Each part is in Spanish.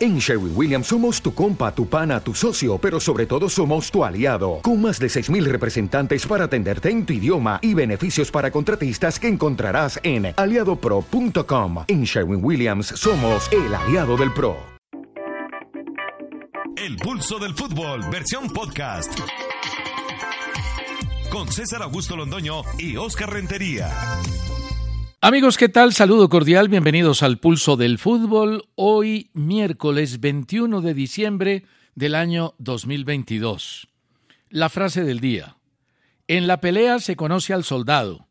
En Sherwin Williams somos tu compa, tu pana, tu socio, pero sobre todo somos tu aliado, con más de 6.000 representantes para atenderte en tu idioma y beneficios para contratistas que encontrarás en aliadopro.com. En Sherwin Williams somos el aliado del PRO. El pulso del fútbol, versión podcast. Con César Augusto Londoño y Oscar Rentería. Amigos, ¿qué tal? Saludo cordial, bienvenidos al Pulso del Fútbol. Hoy miércoles 21 de diciembre del año 2022. La frase del día. En la pelea se conoce al soldado,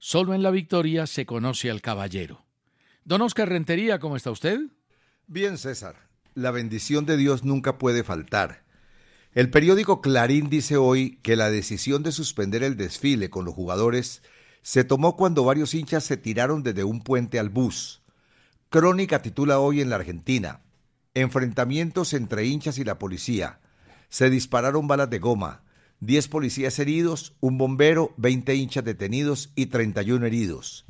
solo en la victoria se conoce al caballero. Don Oscar Rentería, ¿cómo está usted? Bien, César. La bendición de Dios nunca puede faltar. El periódico Clarín dice hoy que la decisión de suspender el desfile con los jugadores se tomó cuando varios hinchas se tiraron desde un puente al bus. Crónica titula hoy en la Argentina, Enfrentamientos entre hinchas y la policía. Se dispararon balas de goma. Diez policías heridos, un bombero, veinte hinchas detenidos y treinta y uno heridos.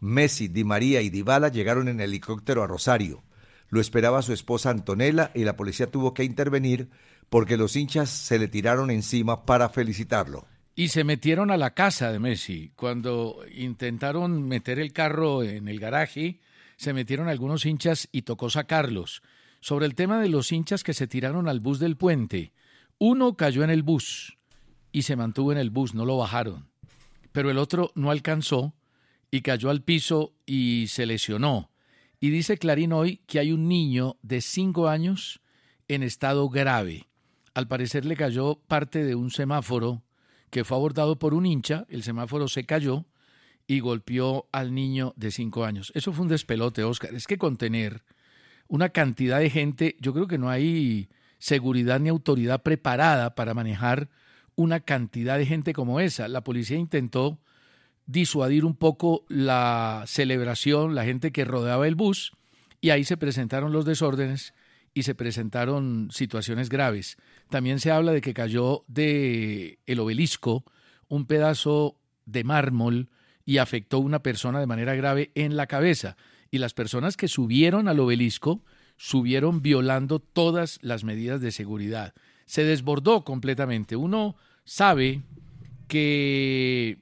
Messi, Di María y Dybala llegaron en helicóptero a Rosario. Lo esperaba su esposa Antonella y la policía tuvo que intervenir porque los hinchas se le tiraron encima para felicitarlo y se metieron a la casa de Messi. Cuando intentaron meter el carro en el garaje, se metieron algunos hinchas y tocó sacarlos. Sobre el tema de los hinchas que se tiraron al bus del puente, uno cayó en el bus y se mantuvo en el bus, no lo bajaron. Pero el otro no alcanzó y cayó al piso y se lesionó. Y dice Clarín hoy que hay un niño de cinco años en estado grave. Al parecer le cayó parte de un semáforo que fue abordado por un hincha, el semáforo se cayó y golpeó al niño de cinco años. Eso fue un despelote, Oscar. Es que contener una cantidad de gente, yo creo que no hay seguridad ni autoridad preparada para manejar una cantidad de gente como esa. La policía intentó disuadir un poco la celebración, la gente que rodeaba el bus, y ahí se presentaron los desórdenes y se presentaron situaciones graves. También se habla de que cayó de el obelisco un pedazo de mármol y afectó a una persona de manera grave en la cabeza. Y las personas que subieron al obelisco subieron violando todas las medidas de seguridad. Se desbordó completamente. Uno sabe que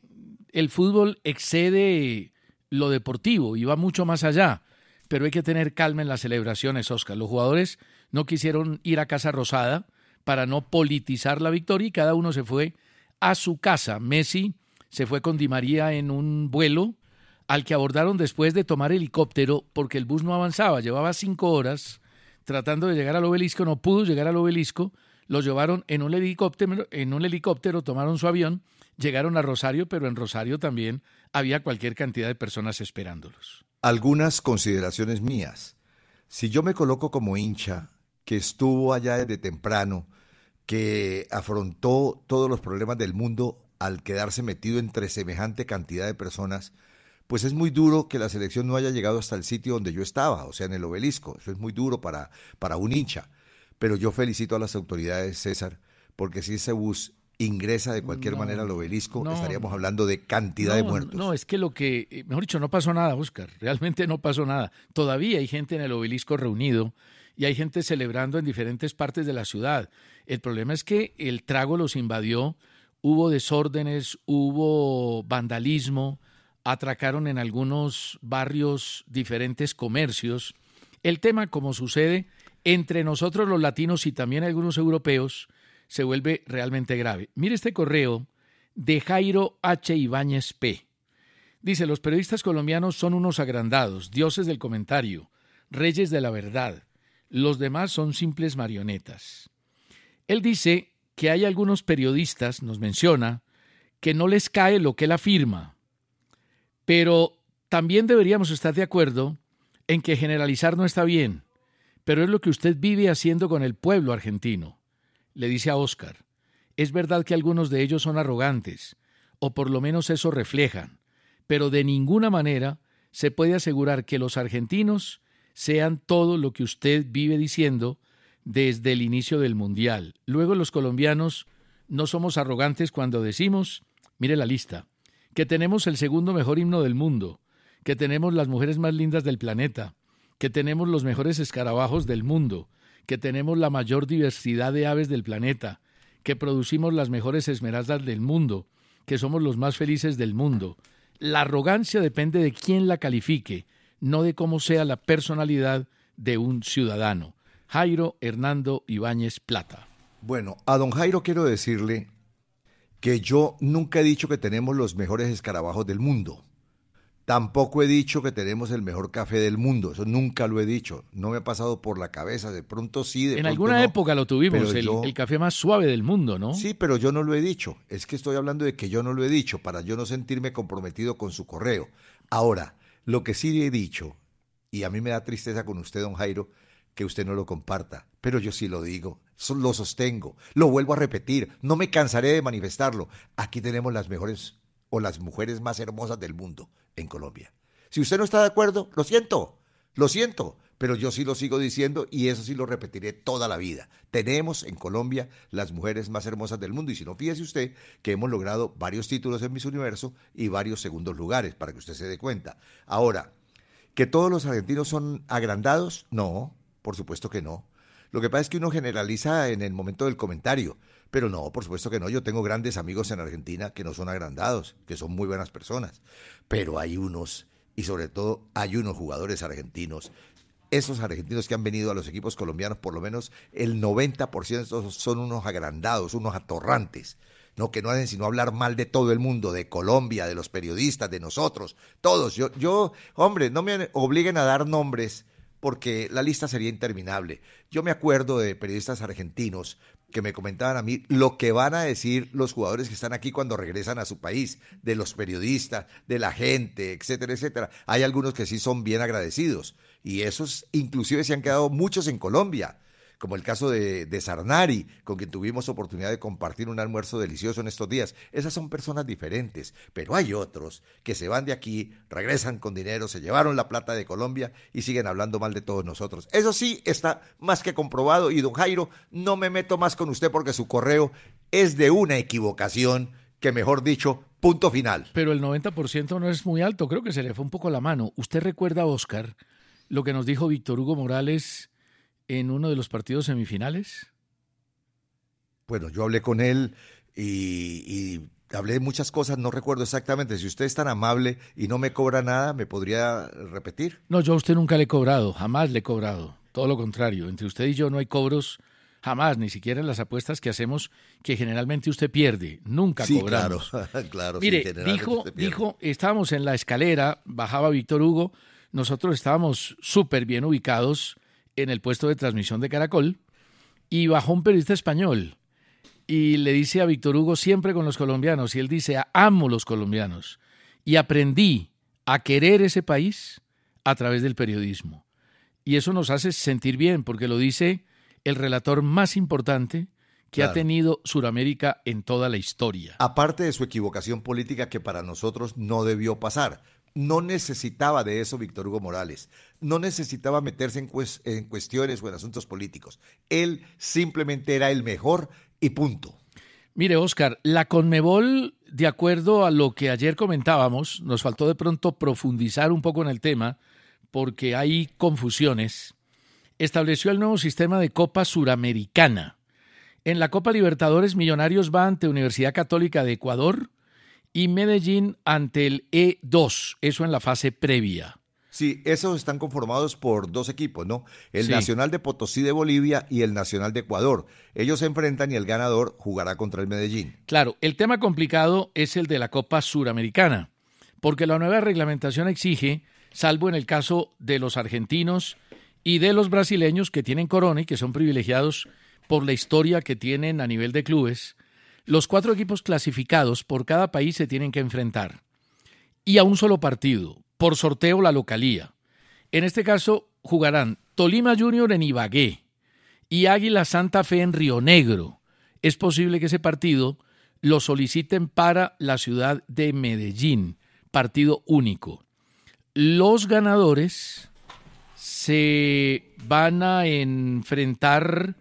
el fútbol excede lo deportivo y va mucho más allá pero hay que tener calma en las celebraciones, Oscar. Los jugadores no quisieron ir a Casa Rosada para no politizar la victoria y cada uno se fue a su casa. Messi se fue con Di María en un vuelo al que abordaron después de tomar helicóptero porque el bus no avanzaba, llevaba cinco horas tratando de llegar al obelisco, no pudo llegar al obelisco, lo llevaron en un helicóptero, en un helicóptero tomaron su avión, llegaron a Rosario, pero en Rosario también había cualquier cantidad de personas esperándolos. Algunas consideraciones mías. Si yo me coloco como hincha, que estuvo allá desde temprano, que afrontó todos los problemas del mundo al quedarse metido entre semejante cantidad de personas, pues es muy duro que la selección no haya llegado hasta el sitio donde yo estaba, o sea, en el obelisco. Eso es muy duro para, para un hincha. Pero yo felicito a las autoridades, César, porque si ese bus ingresa de cualquier manera al obelisco, estaríamos hablando de cantidad de muertos. No, es que lo que, eh, mejor dicho, no pasó nada, Oscar, realmente no pasó nada. Todavía hay gente en el obelisco reunido y hay gente celebrando en diferentes partes de la ciudad. El problema es que el trago los invadió, hubo desórdenes, hubo vandalismo, atracaron en algunos barrios diferentes comercios. El tema, como sucede entre nosotros los latinos y también algunos europeos, se vuelve realmente grave. Mire este correo de Jairo H. Ibáñez P. Dice, los periodistas colombianos son unos agrandados, dioses del comentario, reyes de la verdad. Los demás son simples marionetas. Él dice que hay algunos periodistas, nos menciona, que no les cae lo que él afirma, pero también deberíamos estar de acuerdo en que generalizar no está bien pero es lo que usted vive haciendo con el pueblo argentino. Le dice a Oscar, es verdad que algunos de ellos son arrogantes, o por lo menos eso reflejan, pero de ninguna manera se puede asegurar que los argentinos sean todo lo que usted vive diciendo desde el inicio del Mundial. Luego los colombianos no somos arrogantes cuando decimos, mire la lista, que tenemos el segundo mejor himno del mundo, que tenemos las mujeres más lindas del planeta, que tenemos los mejores escarabajos del mundo, que tenemos la mayor diversidad de aves del planeta, que producimos las mejores esmeraldas del mundo, que somos los más felices del mundo. La arrogancia depende de quién la califique, no de cómo sea la personalidad de un ciudadano. Jairo Hernando Ibáñez Plata. Bueno, a don Jairo quiero decirle que yo nunca he dicho que tenemos los mejores escarabajos del mundo. Tampoco he dicho que tenemos el mejor café del mundo, eso nunca lo he dicho, no me ha pasado por la cabeza, de pronto sí, de En pronto alguna no, época lo tuvimos, el, yo- el café más suave del mundo, ¿no? Sí, pero yo no lo he dicho, es que estoy hablando de que yo no lo he dicho, para yo no sentirme comprometido con su correo. Ahora, lo que sí he dicho, y a mí me da tristeza con usted, don Jairo, que usted no lo comparta, pero yo sí lo digo, lo sostengo, lo vuelvo a repetir, no me cansaré de manifestarlo. Aquí tenemos las mejores o las mujeres más hermosas del mundo en Colombia. Si usted no está de acuerdo, lo siento, lo siento, pero yo sí lo sigo diciendo y eso sí lo repetiré toda la vida. Tenemos en Colombia las mujeres más hermosas del mundo y si no, fíjese usted que hemos logrado varios títulos en Miss Universo y varios segundos lugares, para que usted se dé cuenta. Ahora, ¿que todos los argentinos son agrandados? No, por supuesto que no. Lo que pasa es que uno generaliza en el momento del comentario, pero no, por supuesto que no. Yo tengo grandes amigos en Argentina que no son agrandados, que son muy buenas personas, pero hay unos, y sobre todo hay unos jugadores argentinos, esos argentinos que han venido a los equipos colombianos, por lo menos el 90% de estos son unos agrandados, unos atorrantes. No, que no hacen sino hablar mal de todo el mundo, de Colombia, de los periodistas, de nosotros, todos. Yo, yo, hombre, no me obliguen a dar nombres porque la lista sería interminable. Yo me acuerdo de periodistas argentinos que me comentaban a mí lo que van a decir los jugadores que están aquí cuando regresan a su país, de los periodistas, de la gente, etcétera, etcétera. Hay algunos que sí son bien agradecidos y esos inclusive se han quedado muchos en Colombia como el caso de, de Sarnari, con quien tuvimos oportunidad de compartir un almuerzo delicioso en estos días. Esas son personas diferentes, pero hay otros que se van de aquí, regresan con dinero, se llevaron la plata de Colombia y siguen hablando mal de todos nosotros. Eso sí está más que comprobado y don Jairo, no me meto más con usted porque su correo es de una equivocación que mejor dicho, punto final. Pero el 90% no es muy alto, creo que se le fue un poco la mano. ¿Usted recuerda, Oscar, lo que nos dijo Víctor Hugo Morales en uno de los partidos semifinales? Bueno, yo hablé con él y, y hablé de muchas cosas, no recuerdo exactamente. Si usted es tan amable y no me cobra nada, ¿me podría repetir? No, yo a usted nunca le he cobrado, jamás le he cobrado. Todo lo contrario, entre usted y yo no hay cobros jamás, ni siquiera en las apuestas que hacemos, que generalmente usted pierde. Nunca Sí, cobramos. claro, claro. sí, Mire, generalmente dijo, dijo, estábamos en la escalera, bajaba Víctor Hugo, nosotros estábamos súper bien ubicados en el puesto de transmisión de Caracol, y bajó un periodista español y le dice a Víctor Hugo siempre con los colombianos, y él dice, amo los colombianos, y aprendí a querer ese país a través del periodismo. Y eso nos hace sentir bien, porque lo dice el relator más importante que Claro. ha tenido Suramérica en toda la historia. Aparte de su equivocación política que para nosotros no debió pasar. No necesitaba de eso Víctor Hugo Morales. No necesitaba meterse en, en cuestiones o en asuntos políticos. Él simplemente era el mejor y punto. Mire, Oscar, la Conmebol, de acuerdo a lo que ayer comentábamos, nos faltó de pronto profundizar un poco en el tema, porque hay confusiones, estableció el nuevo sistema de Copa Suramericana. En la Copa Libertadores, Millonarios va ante Universidad Católica de Ecuador y Medellín ante el E2, eso en la fase previa. Sí, esos están conformados por dos equipos, ¿no? El Sí. Nacional de Potosí de Bolivia y el Nacional de Ecuador. Ellos se enfrentan y el ganador jugará contra el Medellín. Claro, el tema complicado es el de la Copa Suramericana, porque la nueva reglamentación exige, salvo en el caso de los argentinos y de los brasileños que tienen corona y que son privilegiados por la historia que tienen a nivel de clubes, los cuatro equipos clasificados por cada país se tienen que enfrentar. Y a un solo partido, por sorteo la localía. En este caso jugarán Tolima Junior en Ibagué y Águila Santa Fe en Río Negro. Es posible que ese partido lo soliciten para la ciudad de Medellín, partido único. Los ganadores se van a enfrentar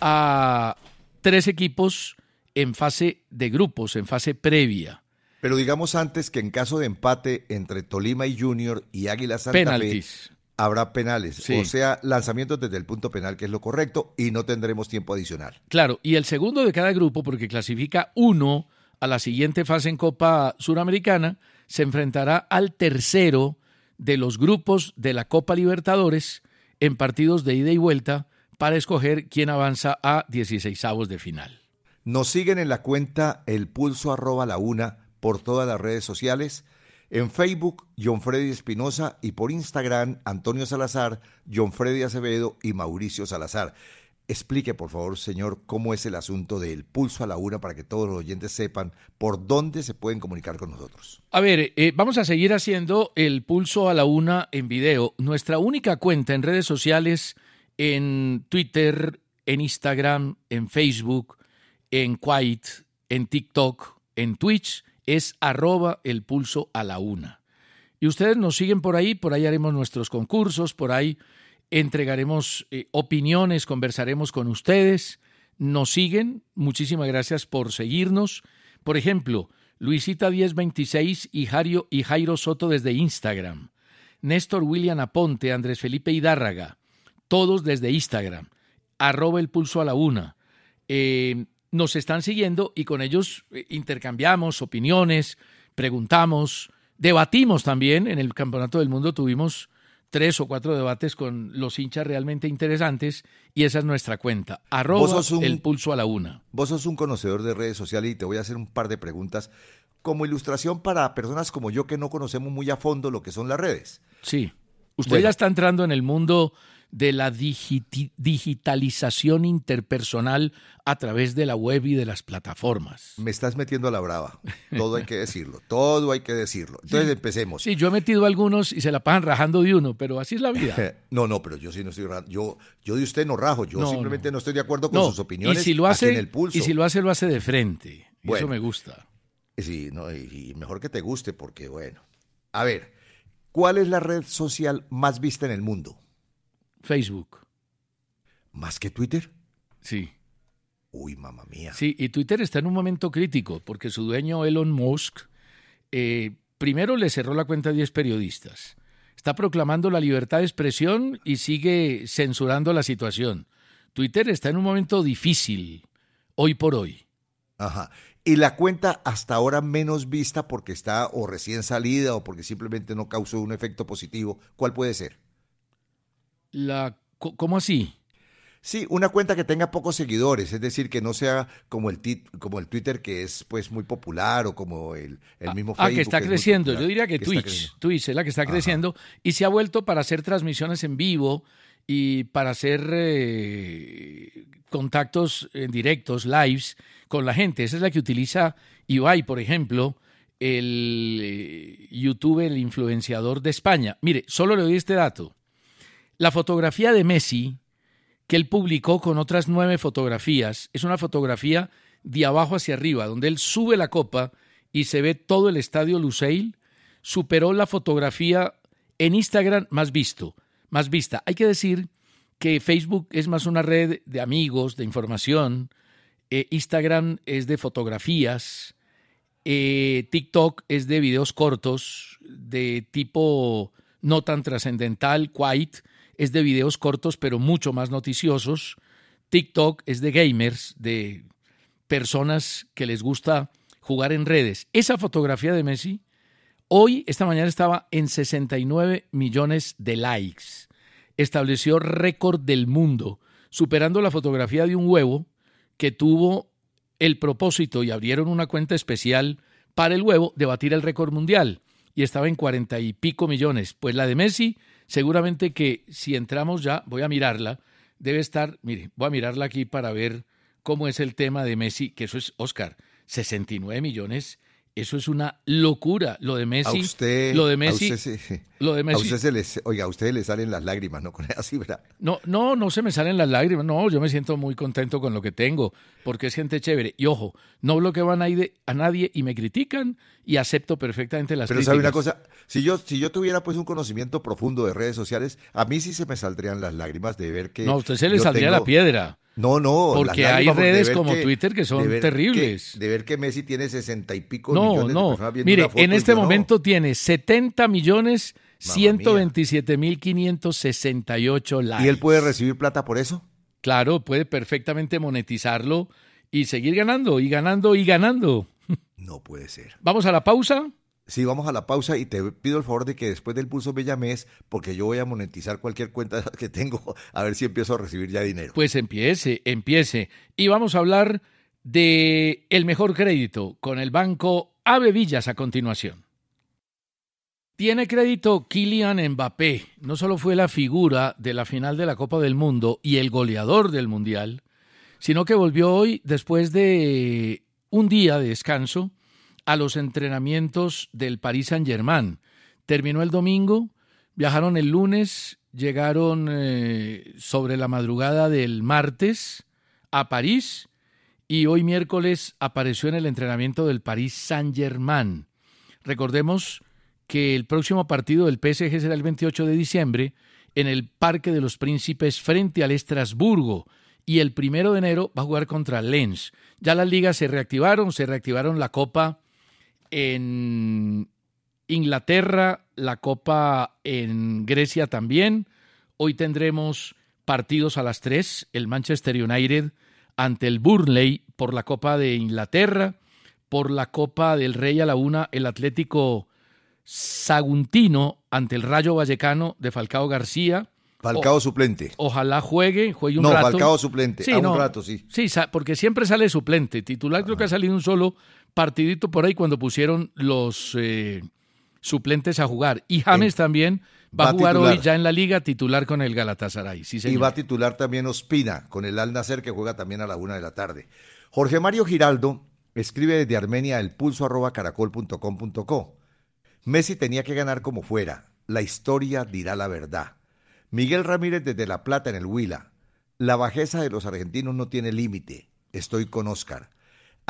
a tres equipos en fase de grupos, en fase previa. Pero digamos antes que en caso de empate entre Tolima y Junior y Águila Santa Fe habrá penales, o sea, lanzamientos desde el punto penal, que es lo correcto, y no tendremos tiempo adicional. Claro, y el segundo de cada grupo, porque clasifica uno a la siguiente fase en Copa Suramericana, se enfrentará al tercero de los grupos de la Copa Libertadores en partidos de ida y vuelta para escoger quién avanza a 16 avos de final. Nos siguen en la cuenta El Pulso arroba la una por todas las redes sociales. En Facebook, John Freddy Espinosa y por Instagram, Antonio Salazar, John Freddy Acevedo y Mauricio Salazar. Explique, por favor, señor, cómo es el asunto del pulso a la una para que todos los oyentes sepan por dónde se pueden comunicar con nosotros. A ver, eh, vamos a seguir haciendo el pulso a la una en video. Nuestra única cuenta en redes sociales, en Twitter, en Instagram, en Facebook, en Quiet, en TikTok, en Twitch, es arroba el pulso a la una. Y ustedes nos siguen por ahí, por ahí haremos nuestros concursos, por ahí entregaremos eh, opiniones, conversaremos con ustedes. Nos siguen, muchísimas gracias por seguirnos. Por ejemplo, Luisita 1026 y, Jairo, y Jairo Soto desde Instagram. Néstor William Aponte, Andrés Felipe Hidárraga, todos desde Instagram. Arroba el pulso a la una. Eh, nos están siguiendo y con ellos eh, intercambiamos opiniones, preguntamos, debatimos también. En el Campeonato del Mundo tuvimos tres o cuatro debates con los hinchas realmente interesantes y esa es nuestra cuenta. Arroba el pulso a la una. Vos sos un conocedor de redes sociales y te voy a hacer un par de preguntas como ilustración para personas como yo que no conocemos muy a fondo lo que son las redes. Sí. Usted ya está entrando en el mundo de la digitalización interpersonal a través de la web y de las plataformas. Me estás metiendo a la brava. Todo hay que decirlo. Todo hay que decirlo. Entonces empecemos. Sí, yo he metido algunos y se la pasan rajando de uno, pero así es la vida. no, no, pero yo sí no estoy yo yo de usted no rajo. Yo simplemente no. estoy de acuerdo con sus opiniones. Y si lo hace, el pulso. y si lo hace, lo hace de frente. eso me gusta. Sí, no, y mejor que te guste porque bueno. A ver, ¿cuál es la red social más vista en el mundo? Facebook. ¿Más que Twitter? Sí. Uy, mamá mía. Sí, y Twitter está en un momento crítico porque su dueño Elon Musk eh, primero le cerró la cuenta a 10 periodistas. Está proclamando la libertad de expresión y sigue censurando la situación. Twitter está en un momento difícil, hoy por hoy. Ajá. Y la cuenta hasta ahora menos vista porque está o recién salida o porque simplemente no causó un efecto positivo, ¿cuál puede ser? La ¿cómo así? Sí, una cuenta que tenga pocos seguidores, es decir, que no sea como el como el Twitter que es pues muy popular o como el, el mismo Facebook. Ah, que está creciendo. Yo diría que, Twitch, Twitch es la que está creciendo y se ha vuelto para hacer transmisiones en vivo y para hacer eh, contactos en directos, lives con la gente. Esa es la que utiliza Ibai, por ejemplo, el eh, YouTube, el influenciador de España. Mire, solo le doy este dato. La fotografía de Messi, que él publicó con otras nueve fotografías, es una fotografía de abajo hacia arriba, donde él sube la copa y se ve todo el estadio Lusail, superó la fotografía en Instagram más visto, más vista. Hay que decir que Facebook es más una red de amigos, de información, eh, Instagram es de fotografías, eh, TikTok es de videos cortos, de tipo no tan trascendental, quiet, es de videos cortos pero mucho más noticiosos. TikTok es de gamers, de personas que les gusta jugar en redes. Esa fotografía de Messi hoy, esta mañana estaba en 69 millones de likes. Estableció récord del mundo, superando la fotografía de un huevo que tuvo el propósito y abrieron una cuenta especial para el huevo de batir el récord mundial y estaba en cuarenta y pico millones. Pues la de Messi Seguramente que si entramos ya, voy a mirarla, debe estar, mire, voy a mirarla aquí para ver cómo es el tema de Messi, que eso es, Oscar, 69 millones Eso es una locura. Lo de Messi. A usted, lo de Messi. A usted se, lo de Messi. A usted se les, oiga, a ustedes le salen las lágrimas, ¿no? Con esa cifra. No, no, no se me salen las lágrimas. No, yo me siento muy contento con lo que tengo, porque es gente chévere. Y ojo, no bloqueo a nadie, a nadie y me critican y acepto perfectamente las Pero críticas. sabe una cosa, si yo, si yo tuviera pues un conocimiento profundo de redes sociales, a mí sí se me saldrían las lágrimas de ver que. No, a usted se le saldría tengo- la piedra. No, no. Porque hay de redes como Twitter que son de ver terribles. que- de ver que Messi tiene sesenta y pico No, millones de no. personas viendo Mire, una foto en este no. momento tiene 70 millones Mamma 127 mil 568 likes. ¿Y él puede recibir plata por eso? Claro, puede perfectamente monetizarlo y seguir ganando y ganando y ganando. No puede ser. Vamos a la pausa. Sí, vamos a la pausa y te pido el favor de que después del pulso me llames porque yo voy a monetizar cualquier cuenta que tengo a ver si empiezo a recibir ya dinero. Pues empiece, empiece. Y vamos a hablar de el mejor crédito con el banco Ave Villas a continuación. Tiene crédito Kylian Mbappé. No solo fue la figura de la final de la Copa del Mundo y el goleador del Mundial, sino que volvió hoy, después de un día de descanso, a los entrenamientos del Paris Saint-Germain. Terminó el domingo, viajaron el lunes, llegaron eh, sobre la madrugada del martes a París y hoy miércoles apareció en el entrenamiento del Paris Saint-Germain. Recordemos que el próximo partido del PSG será el 28 de diciembre en el Parque de los Príncipes frente al Estrasburgo y el primero de enero va a jugar contra Lens. Ya las ligas se reactivaron, se reactivaron la Copa en Inglaterra, la Copa en Grecia también. Hoy tendremos partidos a las 3, el Manchester United ante el Burnley por la Copa de Inglaterra, por la Copa del Rey a la una, el Atlético Saguntino ante el Rayo Vallecano de Falcao García. Falcao suplente. Ojalá juegue, juegue un no, rato. Falcao suplente. a un rato, sí. Sí, porque siempre sale suplente. Titular creo que ha salido un solo partidito por ahí cuando pusieron los eh, suplentes a jugar. Y James también va, va a jugar titular. hoy ya en la liga titular con el Galatasaray. Sí, Y va a titular también Ospina con el Al Nacer que juega también a la una de la tarde. Jorge Mario Giraldo escribe desde Armenia el pulso arroba caracol.com.co. Messi tenía que ganar como fuera. La historia dirá la verdad. Miguel Ramírez desde La Plata en el Huila. La bajeza de los argentinos no tiene límite. Estoy con Oscar.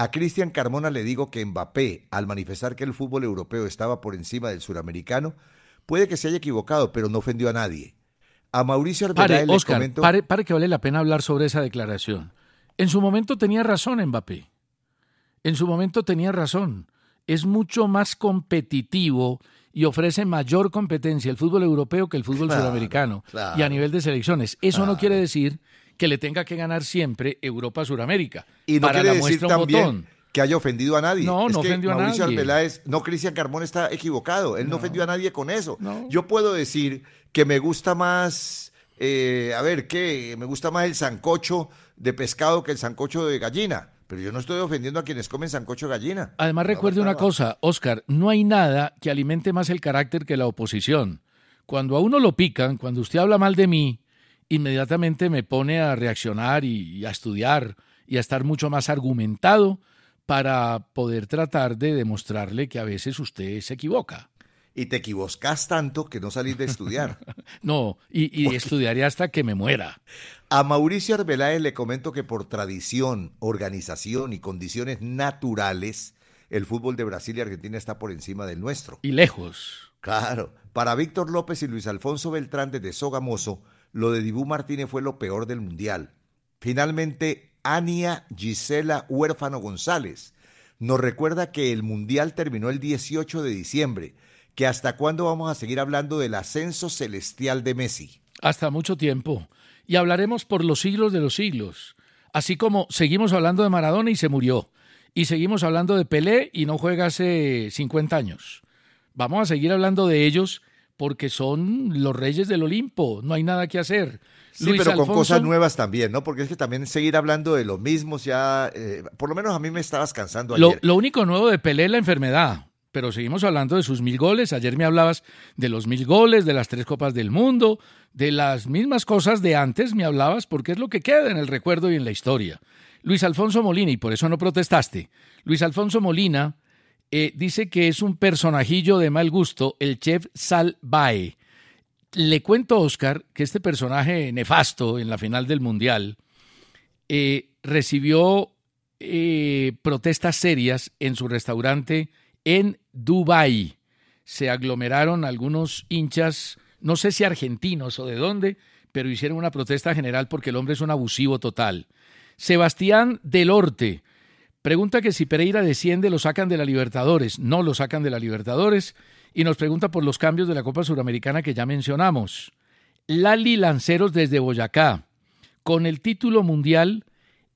A Cristian Carmona le digo que Mbappé, al manifestar que el fútbol europeo estaba por encima del suramericano, puede que se haya equivocado, pero no ofendió a nadie. A Mauricio Arbeláez le comento... pare, pare que vale la pena hablar sobre esa declaración. En su momento tenía razón Mbappé. En su momento tenía razón. Es mucho más competitivo y ofrece mayor competencia el fútbol europeo que el fútbol Claro, sudamericano claro. y a nivel de selecciones. Eso no quiere decir que le tenga que ganar siempre Europa-Suramérica. Y no Para quiere la decir también botón. que haya ofendido a nadie. No, Es no que ofendió a Mauricio nadie. Arbeláez, no, Cristian Carmón está equivocado. Él no, ofendió a nadie con eso. No. Yo puedo decir que me gusta más, eh, a ver, ¿qué? Me gusta más el sancocho de pescado que el sancocho de gallina. Pero yo no estoy ofendiendo a quienes comen sancocho de gallina. Además, No, recuerde una cosa, Oscar, no hay nada que alimente más el carácter que la oposición. Cuando a uno lo pican, cuando usted habla mal de mí, inmediatamente me pone a reaccionar y, y a estudiar y a estar mucho más argumentado para poder tratar de demostrarle que a veces usted se equivoca. Y te equivocas tanto que no salís de estudiar. No, y, y estudiaré hasta que me muera. A Mauricio Arbeláez le comento que por tradición, organización y condiciones naturales, el fútbol de Brasil y Argentina está por encima del nuestro. Y lejos. Claro. Para Víctor López y Luis Alfonso Beltrán desde Sogamoso, lo de Dibú Martínez fue lo peor del Mundial. Finalmente, Ania Gisela Huérfano González nos recuerda que el Mundial terminó el 18 de diciembre, que hasta cuándo vamos a seguir hablando del ascenso celestial de Messi. hasta mucho tiempo. Y hablaremos por los siglos de los siglos. Así como seguimos hablando de Maradona y se murió. Y seguimos hablando de Pelé y no juega hace 50 años. Vamos a seguir hablando de ellos porque son los reyes del Olimpo. No hay nada que hacer. Sí, Luis pero con cosas nuevas también, ¿no? Porque es que también seguir hablando de los mismos ya, eh, por lo menos a mí me estabas cansando Lo, ayer. lo único nuevo de Pelé es la enfermedad. Pero seguimos hablando de sus mil goles. Ayer me hablabas de los mil goles, de las tres copas del mundo, de las mismas cosas de antes me hablabas porque es lo que queda en el recuerdo y en la historia. Luis Alfonso Molina, y por eso no protestaste, Luis Alfonso Molina eh, dice que es un personajillo de mal gusto, el chef Sal Bae. Le cuento a Oscar que este personaje nefasto en la final del Mundial eh, recibió eh, protestas serias en su restaurante en Dubái. Se aglomeraron algunos hinchas, no sé si argentinos o de dónde, pero hicieron una protesta general porque el hombre es un abusivo total. Sebastián Delorte pregunta que si Pereira desciende lo sacan de la Libertadores. No lo sacan de la Libertadores y nos pregunta por los cambios de la Copa Suramericana que ya mencionamos. Lali Lanceros desde Boyacá. Con el título mundial,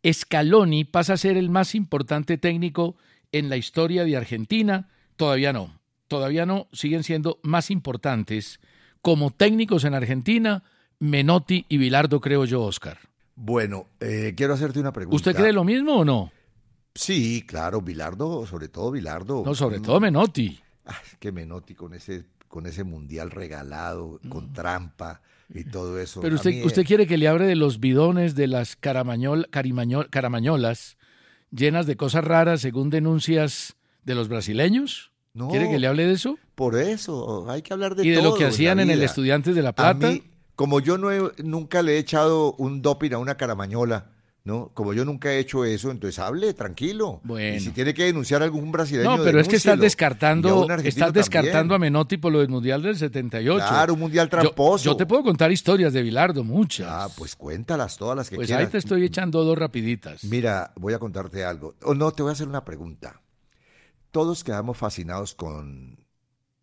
Scaloni pasa a ser el más importante técnico en la historia de Argentina. Todavía no. Todavía no. Siguen siendo más importantes como técnicos en Argentina Menotti y Bilardo, creo yo, Oscar. Bueno, eh, quiero hacerte una pregunta. ¿Usted cree lo mismo o no? Sí, claro, Bilardo, sobre todo Bilardo. No, sobre todo Menotti. Ah, que Menotti con ese, con ese mundial regalado, con trampa y todo eso. Pero usted, usted quiere que le hable de los bidones de las caramañol, caramañolas llenas de cosas raras según denuncias de los brasileños. No, ¿Quiere que le hable de eso? Por eso, hay que hablar de todo. Y de lo que hacían en, el Estudiantes de La Plata. A como yo no nunca le he echado un doping a una caramañola, ¿no? Como yo nunca he hecho eso, entonces hable tranquilo. Bueno. Y si tiene que denunciar a algún brasileño. No, pero es que estás descartando, estás descartando a Menotti por lo del Mundial del 78. Claro, un Mundial tramposo. Yo, te puedo contar historias de Bilardo, muchas. Ah, pues cuéntalas todas las que pues quieras. Pues ahí te estoy echando dos rapiditas. Mira, voy a contarte algo. O no, te voy a hacer una pregunta. Todos quedamos fascinados con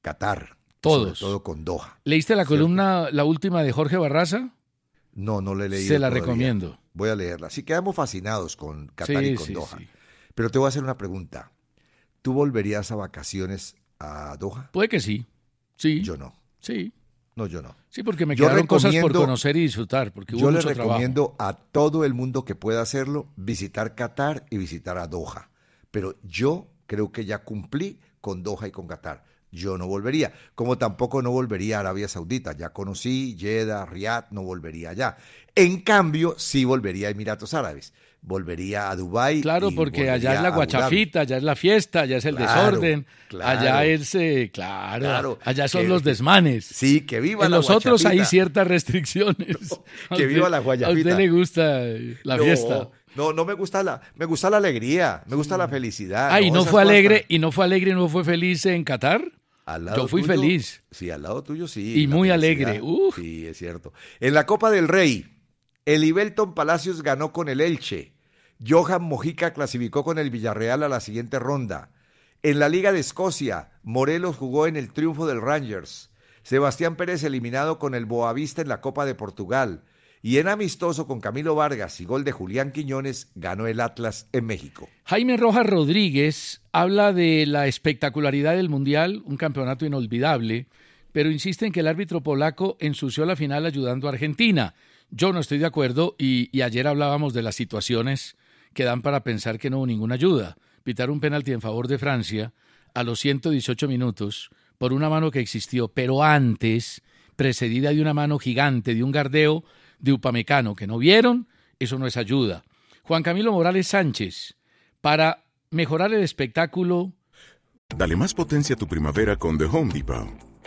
Qatar. Todos. Sobre todo con Doha. ¿Leíste la columna, la última de Jorge Barraza? No, no le he leído. Se la recomiendo. Voy a leerla. Sí, quedamos fascinados con Qatar y con Doha. Pero te voy a hacer una pregunta. ¿Tú volverías a vacaciones a Doha? Puede que sí. Sí. Yo no. Sí. No, yo no. Sí, porque me quedaron cosas por conocer y disfrutar. Porque yo le recomiendo a todo el mundo que pueda hacerlo visitar Qatar y visitar a Doha. Pero yo creo que ya cumplí con Doha y con Qatar yo no volvería. Como tampoco no volvería a Arabia Saudita. Ya conocí Jeddah, Riyadh, no volvería allá. En cambio, sí volvería a Emiratos Árabes. Volvería a Dubái. Claro, porque allá es la guachafita, allá es la fiesta, allá es el desorden, allá es, eh, claro, allá son los desmanes. Sí, que viva en la los otros hay ciertas restricciones. que viva la guachafita. A usted le gusta eh, la fiesta. No, no me gusta la, me gusta la alegría, me gusta la felicidad. Ah, no, fue alegre, y no fue alegre, y no fue feliz en Qatar. Yo fui feliz. Sí, al lado tuyo sí. Y muy alegre. Sí, es cierto. En la Copa del Rey, el Ibelton Palacios ganó con el Elche. Johan Mojica clasificó con el Villarreal a la siguiente ronda. En la Liga de Escocia, Morelos jugó en el triunfo del Rangers. Sebastián Pérez eliminado con el Boavista en la Copa de Portugal. Y en amistoso con Camilo Vargas y gol de Julián Quiñones, ganó el Atlas en México. Jaime Rojas Rodríguez habla de la espectacularidad del Mundial, un campeonato inolvidable, pero insiste en que el árbitro polaco ensució la final ayudando a Argentina. Yo no estoy de acuerdo y, y ayer hablábamos de las situaciones que dan para pensar que no hubo ninguna ayuda. Pitar un penalti en favor de Francia a los 118 minutos por una mano que existió, pero antes precedida de una mano gigante, de un gardeo de Upamecano que no vieron, eso no es ayuda. Juan Camilo Morales Sánchez, para mejorar el espectáculo. Dale más potencia a tu primavera con The Home Depot.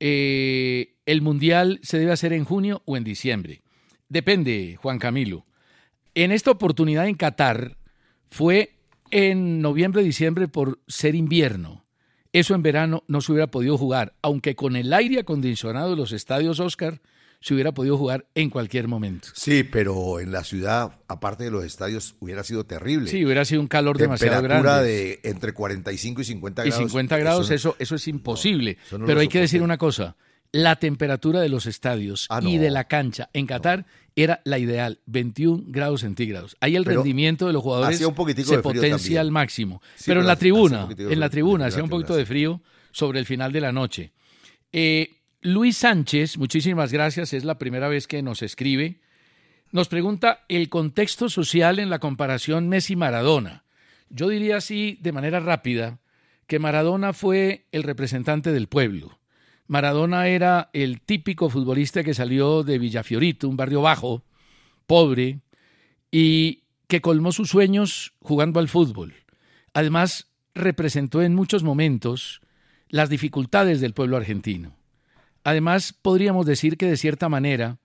Eh, el Mundial se debe hacer en junio o en diciembre. Depende, Juan Camilo. En esta oportunidad en Qatar fue en noviembre, diciembre por ser invierno. Eso en verano no se hubiera podido jugar, aunque con el aire acondicionado de los estadios Oscar se hubiera podido jugar en cualquier momento. Sí, pero en la ciudad, aparte de los estadios, hubiera sido terrible. Sí, hubiera sido un calor demasiado grande. Temperatura de entre 45 y 50 grados. Y 50 grados, eso, eso, es imposible. pero hay que decir una cosa, la temperatura de los estadios ah, y de la cancha en Qatar era la ideal, 21 grados centígrados. Ahí el rendimiento de los jugadores se potencia al máximo. pero en la tribuna, en la tribuna hacía un poquito de frío sobre el final de la noche. Eh, Luis Sánchez, muchísimas gracias, es la primera vez que nos escribe. Nos pregunta el contexto social en la comparación Messi-Maradona. Yo diría así, de manera rápida, que Maradona fue el representante del pueblo. Maradona era el típico futbolista que salió de Villafiorito, un barrio bajo, pobre, y que colmó sus sueños jugando al fútbol. Además, representó en muchos momentos las dificultades del pueblo argentino. Además, podríamos decir que de cierta manera,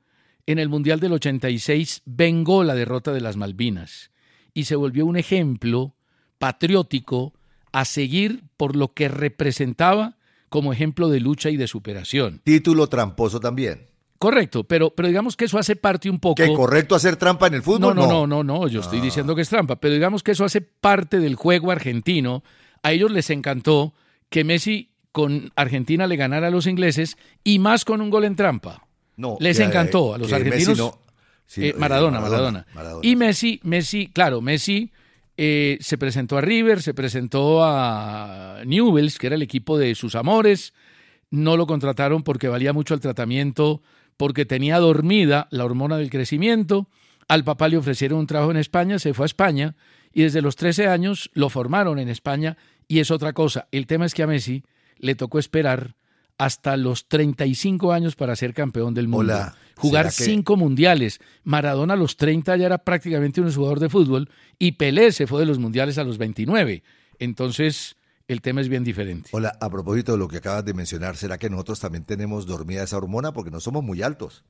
en el Mundial del 86 vengó la derrota de las Malvinas y se volvió un ejemplo patriótico a seguir por lo que representaba como ejemplo de lucha y de superación. Título tramposo también. Correcto, pero, pero digamos que eso hace parte un poco. ¿Que correcto hacer trampa en el fútbol? No, no, no, no, no, yo estoy ah. diciendo que es trampa, pero digamos que eso hace parte del juego argentino. A ellos les encantó que Messi con Argentina le ganara a los ingleses y más con un gol en trampa. No, les encantó a los argentinos. Eh, Maradona, Maradona, Y Messi, Messi, claro, Messi eh, se presentó a River, se presentó a Newells, que era el equipo de sus amores. No lo contrataron porque valía mucho el tratamiento, porque tenía dormida la hormona del crecimiento. Al papá le ofrecieron un trabajo en España, se fue a España y desde los 13 años lo formaron en España y es otra cosa. El tema es que a Messi le tocó esperar hasta los 35 años para ser campeón del mundo. Jugar cinco mundiales. Maradona a los 30 ya era prácticamente un jugador de fútbol y Pelé se fue de los mundiales a los 29. Entonces, el tema es bien diferente. Hola, a propósito de lo que acabas de mencionar, ¿será que nosotros también tenemos dormida esa hormona porque no somos muy altos?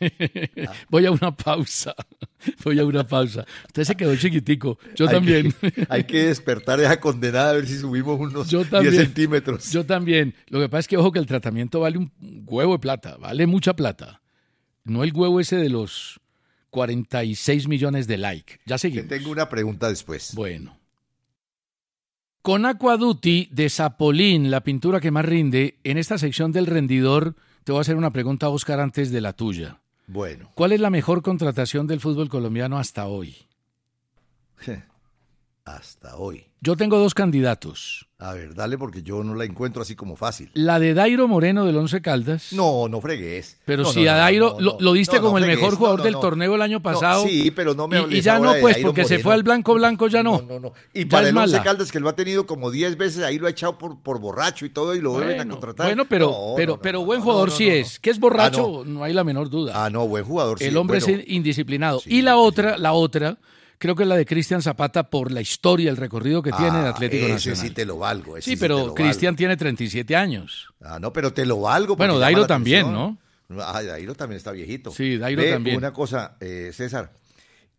Voy a una pausa. Voy a una pausa. Usted se quedó chiquitico. Yo también. hay que despertar esa condenada a ver si subimos unos 10 centímetros. Yo también. Lo que pasa es que, ojo, que el tratamiento vale un huevo de plata. Vale mucha plata. No el huevo ese de los 46 millones de like. Ya seguimos. tengo una pregunta después. Bueno. Con Aquaduti de Zapolín, la pintura que más rinde, en esta sección del rendidor, te voy a hacer una pregunta, Oscar, antes de la tuya. Bueno. ¿Cuál es la mejor contratación del fútbol colombiano hasta hoy? hasta hoy. Yo tengo dos candidatos. A ver, dale porque yo no la encuentro así como fácil. La de Dairo Moreno del Once Caldas. No, no fregues. Pero si a Dairo lo, diste como el mejor jugador del torneo el año pasado. sí, pero no me Y, y ya no, pues, porque se fue al blanco blanco, ya no. No, no, Y para el Once Caldas, que lo ha tenido como 10 veces, ahí lo ha echado por, por borracho y todo, y lo vuelven a contratar. Bueno, pero, pero, pero buen jugador sí es. Que es borracho, ah, no. hay la menor duda. Ah, no, buen jugador sí. El hombre es indisciplinado. y la otra, la otra creo que es la de Cristian Zapata por la historia, el recorrido que tiene de ah, Atlético ese sí te lo valgo. sí, pero Cristian tiene 37 años. Ah, no, pero te lo valgo. Bueno, Dairo también, ¿no? Ah, Dairo también está viejito. Sí, Dairo también. Una cosa, eh, César,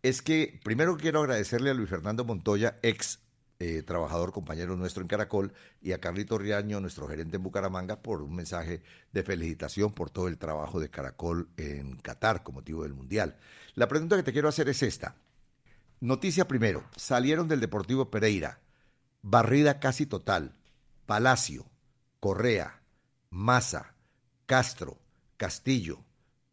es que primero quiero agradecerle a Luis Fernando Montoya, ex eh, trabajador, compañero nuestro en Caracol, y a Carlito Riaño, nuestro gerente en Bucaramanga, por un mensaje de felicitación por todo el trabajo de Caracol en Qatar con motivo del Mundial. La pregunta que te quiero hacer es esta. Noticia primero, salieron del Deportivo Pereira, barrida casi total, Palacio, Correa, Maza, Castro, Castillo,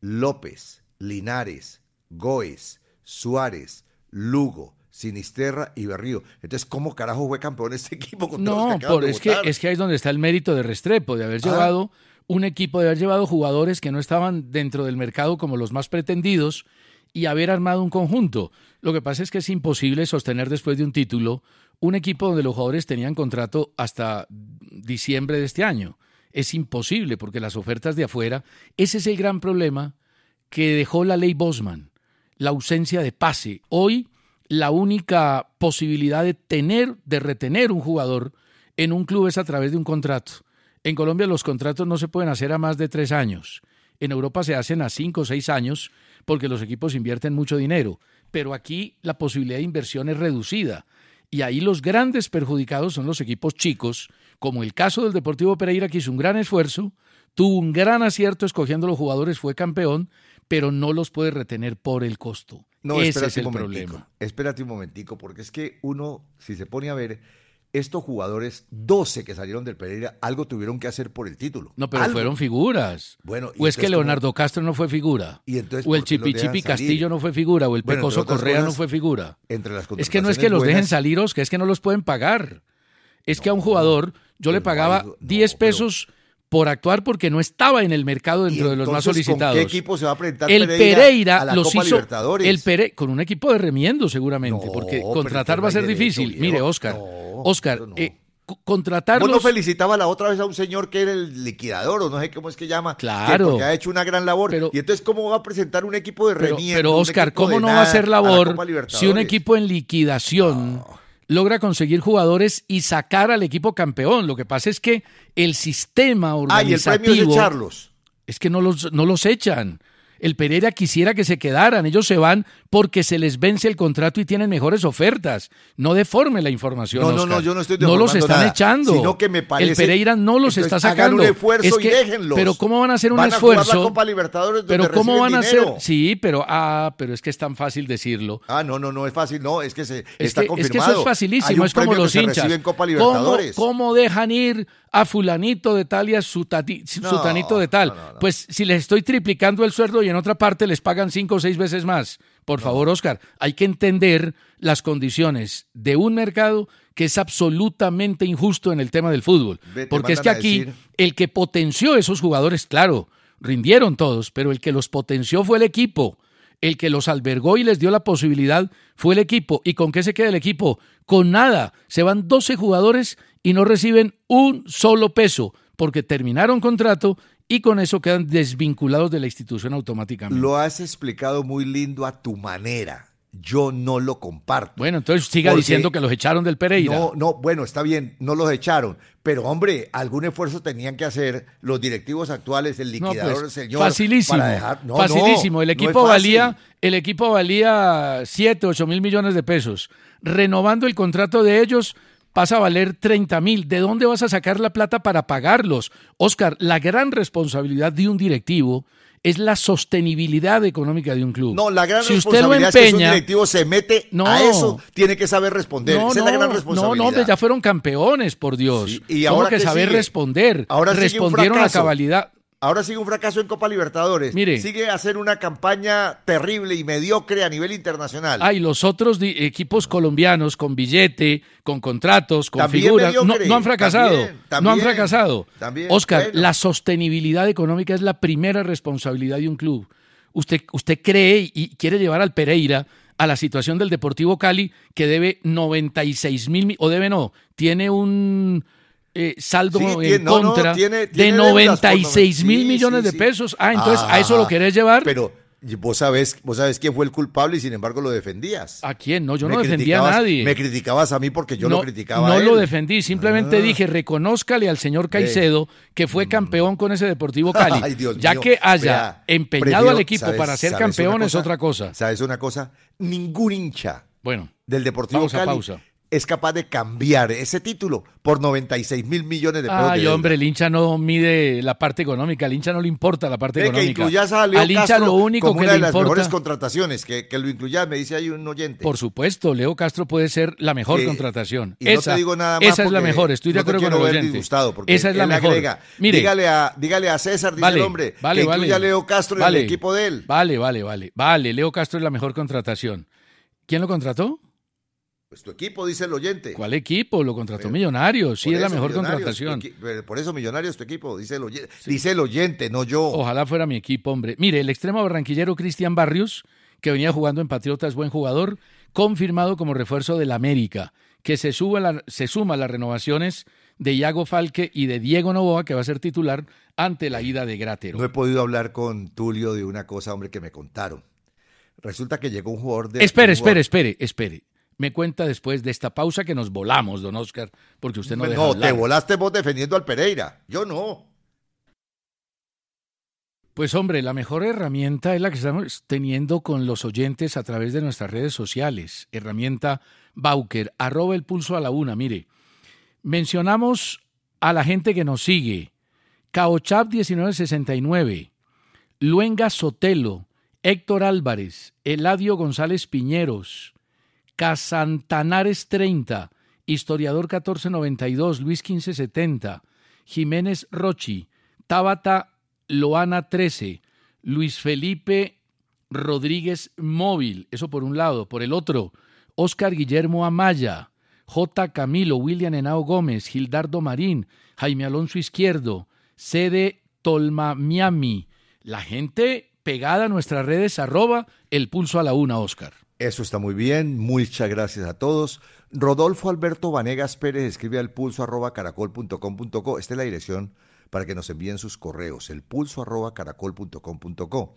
López, Linares, Goes, Suárez, Lugo, Sinisterra y Berrío. Entonces, ¿cómo carajo fue campeón este equipo? Con no, por, es, que, es que ahí es donde está el mérito de Restrepo, de haber ah. llevado un equipo, de haber llevado jugadores que no estaban dentro del mercado como los más pretendidos y haber armado un conjunto. Lo que pasa es que es imposible sostener después de un título un equipo donde los jugadores tenían contrato hasta diciembre de este año. Es imposible porque las ofertas de afuera, ese es el gran problema que dejó la ley Bosman, la ausencia de pase. Hoy la única posibilidad de tener, de retener un jugador en un club es a través de un contrato. En Colombia los contratos no se pueden hacer a más de tres años. En Europa se hacen a cinco o seis años porque los equipos invierten mucho dinero, pero aquí la posibilidad de inversión es reducida. Y ahí los grandes perjudicados son los equipos chicos, como el caso del Deportivo Pereira, que hizo un gran esfuerzo, tuvo un gran acierto escogiendo los jugadores, fue campeón, pero no los puede retener por el costo. No, Ese es el problema. Espérate un momentico, porque es que uno, si se pone a ver, estos jugadores, 12 que salieron del Pereira, algo tuvieron que hacer por el título. No, pero fueron figuras. Bueno, o es que Leonardo Castro no fue figura. ¿Y entonces, o el Chipichipi Castillo no fue figura. O el Pecoso Correa no fue figura. Entre las es que no es que los dejen salir, que es que no los pueden pagar. Es que a un jugador yo le pagaba 10 pesos por actuar porque no estaba en el mercado ¿Y dentro de los más solicitados. ¿Con qué equipo se va a presentar el Pereira, Pereira a la los Copa hizo Libertadores? el Pere- con un equipo de remiendo seguramente, No, porque contratar va a ser derecho, difícil. viejo. Mire, Oscar, No, Oscar, no. eh, co- contratarlos Vos no felicitaba la otra vez a un señor que era el liquidador o no sé cómo es que llama. que Claro. porque ha hecho una gran labor. Pero- y entonces, ¿cómo va a presentar un equipo de remiendo? pero Oscar, ¿cómo no va a ser la labor si un equipo en liquidación logra conseguir jugadores y sacar al equipo campeón? Lo que pasa es que el sistema Ah, y el premio es organizativo echarlos. es que no los, no los echan. El Pereira quisiera que se quedaran, ellos se van porque se les vence el contrato y tienen mejores ofertas. No deforme la información. No, no, Oscar. no, yo no estoy No los están nada, echando. sino que me parece- El Pereira no los Entonces, está hagan sacando. un esfuerzo Es y déjenlos. Pero ¿cómo van a hacer un Van a jugar la esfuerzo? Copa Libertadores donde pero ¿cómo van a hacer? Sí, pero ah, pero es que es tan fácil decirlo. Ah, no, no, no es fácil, no, es que se Es está que, es confirmado. que eso es facilísimo, es como los hinchas. recibe en Copa ¿Cómo, Libertadores. cómo dejan ir a fulanito de tal y a su tati- su No, tanito de tal? no, no, no. Pues si les estoy triplicando el sueldo y en otra parte les pagan cinco o seis veces más. Por favor, Oscar, hay que entender las condiciones de un mercado que es absolutamente injusto en el tema del fútbol. Porque es que aquí decir- el que potenció esos jugadores, claro, rindieron todos, pero el que los potenció fue el equipo. El que los albergó y les dio la posibilidad fue el equipo. ¿Y con qué se queda el equipo? Con nada. Se van 12 jugadores y no reciben un solo peso porque terminaron contrato y con eso quedan desvinculados de la institución automáticamente. Lo has explicado muy lindo a tu manera. Yo no lo comparto. Bueno, entonces siga Porque- diciendo que los echaron del Pereira. No, no, bueno, está bien, no los echaron. Pero, hombre, algún esfuerzo tenían que hacer los directivos actuales, el No, liquidador, pues, el señor. facilísimo. para dejar- no, facilísimo. no, el no equipo valía, el equipo valía 7, 8 mil millones de pesos. Renovando el contrato de ellos pasa a valer 30 mil. ¿De dónde vas a sacar la plata para pagarlos? Oscar, la gran responsabilidad de un directivo es la sostenibilidad económica de un club. No, la gran si usted lo responsabilidad es que un directivo se mete No. a eso, tiene que saber responder. no, Esa no, es la gran no, responsabilidad. no, hombre, ya fueron campeones, por Dios. Sí, y ¿Cómo ahora que saber sigue? responder? Ahora Respondieron a cabalidad. Ahora sigue un fracaso en Copa Libertadores. Mire. Sigue hacer una campaña terrible y mediocre a nivel internacional. Hay los otros equipos colombianos con billete, con contratos, con También figuras, no, han fracasado. también, no han fracasado. también, Oscar, bueno. la sostenibilidad económica es la primera responsabilidad de un club. Usted, usted cree y quiere llevar al Pereira a la situación del Deportivo Cali que debe 96 mil, mi- o debe no, tiene un eh, saldo Sí, en tiene- no, no, contra tiene- de tiene por 96 mil sí, millones sí, de pesos. Ah, entonces a eso lo querés llevar. Pero vos sabés, vos sabés quién fue el culpable y sin embargo lo defendías. ¿A quién? No, yo Me no defendía a nadie. Me criticabas a mí porque yo no, lo criticaba No a él. lo defendí, simplemente Ah. dije, reconózcale al señor Caicedo que fue campeón con ese Deportivo Cali. Ay, Dios ya mío. que haya Vea, empeñado prefiero- al equipo ¿sabes- para ser campeón es otra cosa. ¿Sabes una cosa? Ningún hincha Bueno, del Deportivo Pausa, Cali pausa. Es capaz de cambiar ese título por 96 mil millones de pesos. ay, hombre, el hincha no mide la parte económica, al hincha no le importa la parte que económica. incluyas a Leo al hincha Castro lo único como que una le de las importa, mejores contrataciones, que, que lo incluyas, me dice ahí un oyente. por supuesto, Leo Castro puede ser la mejor Que- contratación. y no te digo nada más esa es la mejor, estoy de no te acuerdo con el oyente. porque esa es la mejor. agrega, Mire, dígale, a, dígale a César, dice Vale, el hombre, vale, que vale. incluya a Leo Castro en el equipo de él. Vale, vale, vale. Vale, Leo Castro es la mejor contratación. ¿Quién lo contrató? Pues tu equipo, dice el oyente. ¿Cuál equipo? Lo contrató Pero- Millonarios. Sí, es la mejor contratación. pero Por eso Millonarios tu equipo, dice el oyente, dice el oyente no yo. Ojalá fuera mi equipo, hombre. Mire, el extremo barranquillero Cristian Barrios, que venía jugando en Patriotas, buen jugador, confirmado como refuerzo del América, que se, la- suma a las renovaciones de Iago Falque y de Diego Novoa, que va a ser titular ante la ida de Grátero. No he podido hablar con Tulio de una cosa, hombre, que me contaron. Resulta que llegó un jugador de... Espere, espere, espere, espere. Me cuenta después de esta pausa que nos volamos, don Oscar, porque usted no deja No, te volaste vos defendiendo al Pereira. Yo no. Pues hombre, la mejor herramienta es la que estamos teniendo con los oyentes a través de nuestras redes sociales. Herramienta Bauker, arroba el pulso a la una. Mire, mencionamos a la gente que nos sigue. Caochap 1969, Luenga Sotelo, Héctor Álvarez, Eladio González Piñeros, Casantanares 30, Historiador 1492, Luis 1570, Jiménez Rochi, Tabata Loana 13, Luis Felipe Rodríguez Móvil, eso por un lado, por el otro, Óscar Guillermo Amaya, J. Camilo, William Henao Gómez, Gildardo Marín, Jaime Alonso Izquierdo, sede Tolmamiami. La gente pegada a nuestras redes, arroba el pulso a la una, Oscar. Eso está muy bien, muchas gracias a todos. Rodolfo Alberto Vanegas Pérez escribe al pulso arroba caracol.com.co. Esta es la dirección para que nos envíen sus correos, el pulso arroba caracol.com.co.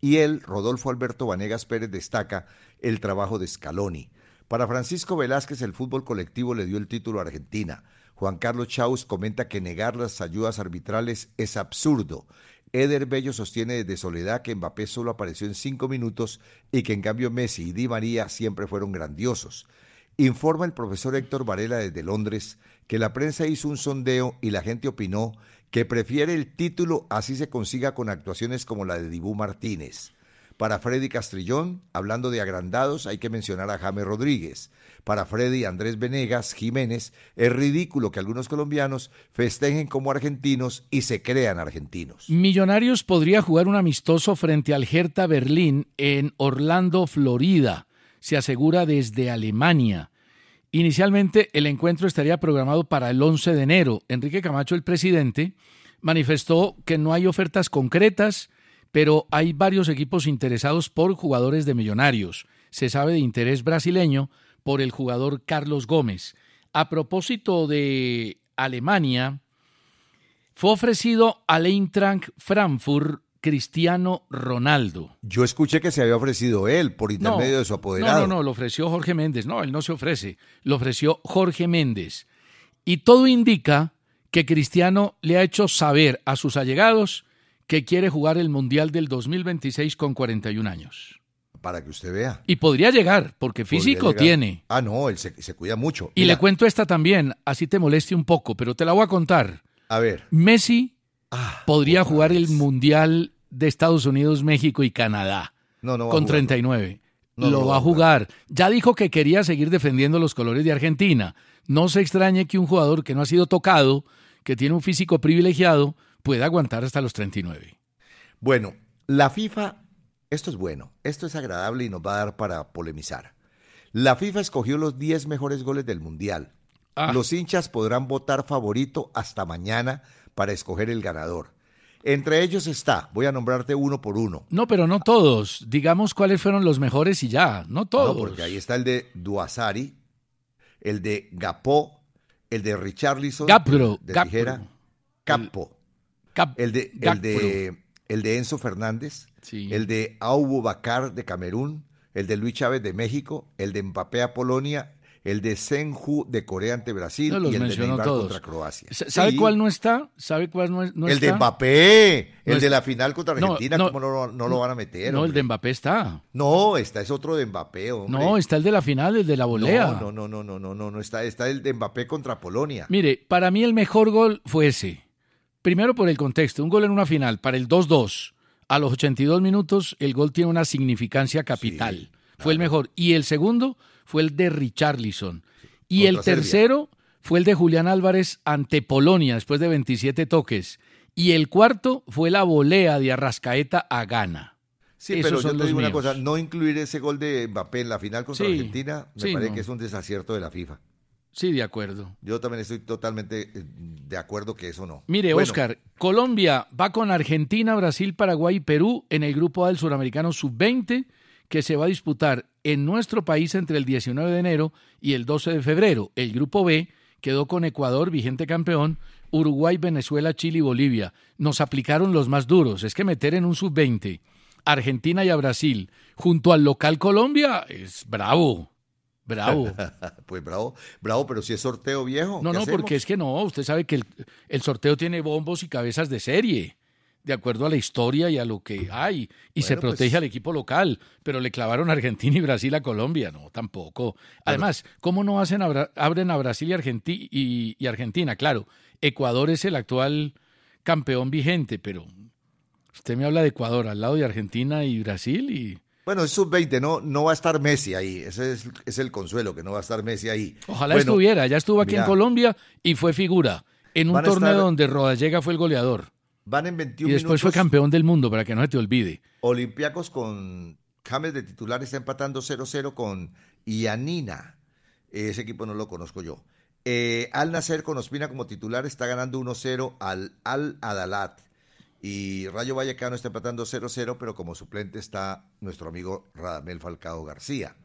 Y él, Rodolfo Alberto Vanegas Pérez, destaca el trabajo de Scaloni. Para Francisco Velázquez, el fútbol colectivo le dio el título a Argentina. Juan Carlos Chaus comenta que negar las ayudas arbitrales es absurdo. Eder Bello sostiene desde Soledad que Mbappé solo apareció en cinco minutos y que en cambio Messi y Di María siempre fueron grandiosos. Informa el profesor Héctor Varela desde Londres que la prensa hizo un sondeo y la gente opinó que prefiere el título así se consiga con actuaciones como la de Dibú Martínez. Para Freddy Castrillón, hablando de agrandados, hay que mencionar a James Rodríguez. Para Freddy Andrés Venegas Jiménez, es ridículo que algunos colombianos festejen como argentinos y se crean argentinos. Millonarios podría jugar un amistoso frente al Hertha Berlín en Orlando, Florida, se asegura desde Alemania. Inicialmente el encuentro estaría programado para el 11 de enero. Enrique Camacho, el presidente, manifestó que no hay ofertas concretas pero hay varios equipos interesados por jugadores de millonarios. Se sabe de interés brasileño por el jugador Carlos Gómez. A propósito de Alemania, fue ofrecido al Eintracht Frankfurt Cristiano Ronaldo. Yo escuché que se había ofrecido él por intermedio de su apoderado. No, no, no, lo ofreció Jorge Méndez. No, él no se ofrece. Lo ofreció Jorge Méndez. Y todo indica que Cristiano le ha hecho saber a sus allegados que quiere jugar el Mundial del 2026 con 41 años. Para que usted vea. Y podría llegar, porque físico tiene. Ah, no, él se, cuida mucho. Y le cuento esta también, así te moleste un poco, pero te la voy a contar. A ver. Messi ah, podría jugar el Mundial de Estados Unidos, México y Canadá. No, no. con 39. lo va a jugar. Ya dijo que quería seguir defendiendo los colores de Argentina. No se extrañe que un jugador que no ha sido tocado, que tiene un físico privilegiado, puede aguantar hasta los 39. Bueno, la FIFA, esto es bueno, esto es agradable y nos va a dar para polemizar. La FIFA escogió los 10 mejores goles del Mundial. Ah. Los hinchas podrán votar favorito hasta mañana para escoger el ganador. Entre ellos está, voy a nombrarte uno por uno. No, pero no todos. Digamos cuáles fueron los mejores y ya, no todos. No, porque ahí está el de Duasari, el de Gapó, el de Richarlison, Gapro, de Tijera, Capo, el, de, el, de, el de Enzo Fernández, el de Aubu Bakar de Camerún, el de Luis Chávez de México, el de Mbappé a Polonia, el de Senju de Corea ante Brasil y el de Neymar contra Croacia. ¿Sabe cuál no está? ¿Sabe cuál no, no el está? de Mbappé, el de la final contra Argentina, ¿cómo no, lo van a meter? No, el de Mbappé está. No, está es otro de Mbappé, hombre. No, está el de la final, el de la volea. No, no, no, no, no, no, no, está, está el de Mbappé contra Polonia. Mire, para mí el mejor gol fue ese. Primero por el contexto, un gol en una final para el 2-2. A los 82 minutos el gol tiene una significancia capital. Fue el mejor. Y el segundo fue el de Richarlison. Y el tercero fue el de Julián Álvarez ante Polonia después de 27 toques. Y el cuarto fue la volea de Arrascaeta a Ghana. Sí, pero yo te digo una cosa, no incluir ese gol de Mbappé en la final contra Argentina me parece que es un desacierto de la FIFA. Sí, de acuerdo. Yo también estoy totalmente eh, de acuerdo que eso no. Mire, Oscar, Colombia va con Argentina, Brasil, Paraguay y Perú en el grupo A del Suramericano Sub-20 que se va a disputar en nuestro país entre el 19 de enero y el 12 de febrero. El grupo B quedó con Ecuador, vigente campeón, Uruguay, Venezuela, Chile y Bolivia. Nos aplicaron los más duros. Es que meter en un Sub-20 Argentina y a Brasil junto al local Colombia es bravo. Bravo. pues bravo, bravo, pero si es sorteo viejo. No, no, porque es que no, usted sabe que el, sorteo tiene bombos y cabezas de serie, de acuerdo a la historia y a lo que hay, y se pues protege al equipo local, pero le clavaron a Argentina y Brasil a Colombia, no, tampoco. Además, ¿cómo no hacen abren a Brasil y, y Argentina? Claro, Ecuador es el actual campeón vigente, pero usted me habla de Ecuador al lado de Argentina y Brasil y bueno, es sub-20, no, no va a estar Messi ahí. Ese es, el consuelo, que no va a estar Messi ahí. Ojalá estuviera. Ya estuvo aquí en Colombia y fue figura. En un torneo donde Rodallega fue el goleador. Van en 21 Y después fue campeón del mundo, para que no se te olvide. Olympiacos con James de titular está empatando 0-0 con Ianina. Ese equipo no lo conozco yo. Eh, al Nacer con Ospina como titular está ganando 1-0 al Al Adalat. Y Rayo Vallecano está empatando 0-0, pero como suplente está nuestro amigo Radamel Falcao García.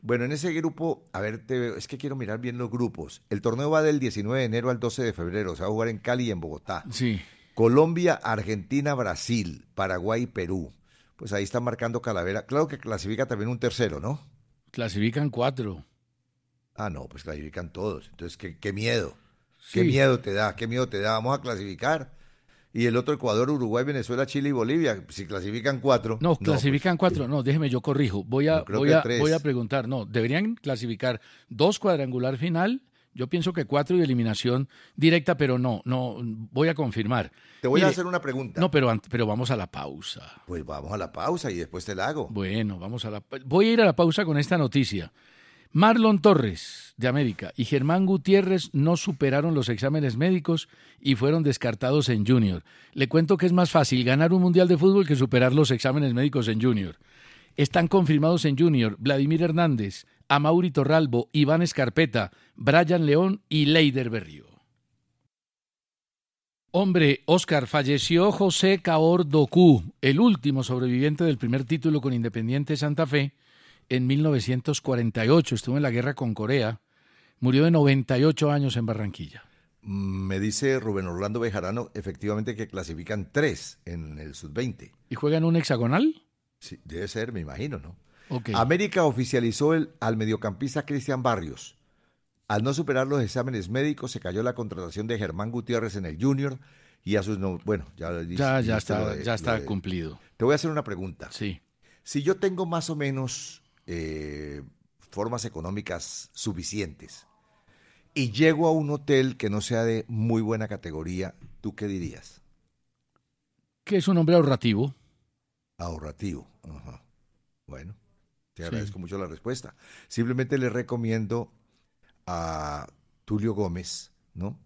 Bueno, en ese grupo, a ver, te, es que quiero mirar bien los grupos. El torneo va del 19 de enero al 12 de febrero. Se va a jugar en Cali y en Bogotá. Sí. Colombia, Argentina, Brasil, Paraguay, Perú. Pues ahí están marcando Calavera. Claro que clasifica también un tercero, ¿no? Clasifican cuatro. Ah, no, pues clasifican todos. Entonces, qué, qué miedo. Qué miedo te da, qué miedo te da. Vamos a clasificar y el otro Ecuador, Uruguay, Venezuela, Chile y Bolivia. Si clasifican cuatro. No, clasifican pues, cuatro. No, déjeme, yo corrijo. Voy a, voy, a, voy a preguntar. No, deberían clasificar dos cuadrangular final. Yo pienso que cuatro y eliminación directa, pero no, no, voy a confirmar. Te voy a hacer una pregunta. No, pero, pero vamos a la pausa. Pues vamos a la pausa y después te la hago. Bueno, vamos a la Voy a ir a la pausa con esta noticia. Marlon Torres, de América, y Germán Gutiérrez no superaron los exámenes médicos y fueron descartados en Junior. Le cuento que es más fácil ganar un Mundial de Fútbol que superar los exámenes médicos en Junior. Están confirmados en Junior Vladimir Hernández, Amauri Torralbo, Iván Escarpeta, Brian León y Leider Berrío. Hombre, Oscar, falleció José Caor Docú, el último sobreviviente del primer título con Independiente Santa Fe, en 1948, estuvo en la guerra con Corea, murió de 98 años en Barranquilla. Mm, me dice Rubén Orlando Bejarano, efectivamente que clasifican tres en el sub-20. ¿Y juegan un hexagonal? Sí, debe ser, me imagino, ¿no? América oficializó el, al mediocampista Cristian Barrios. Al no superar los exámenes médicos, se cayó la contratación de Germán Gutiérrez en el Junior y a sus no, bueno, ya, ya, ya está, ya está cumplido. Te voy a hacer una pregunta. Sí. Si yo tengo más o menos eh, formas económicas suficientes y llego a un hotel que no sea de muy buena categoría, ¿tú qué dirías? Que es un hombre ahorrativo. Ahorrativo. Bueno, te agradezco mucho la respuesta. Simplemente le recomiendo a Tulio Gómez, ¿no?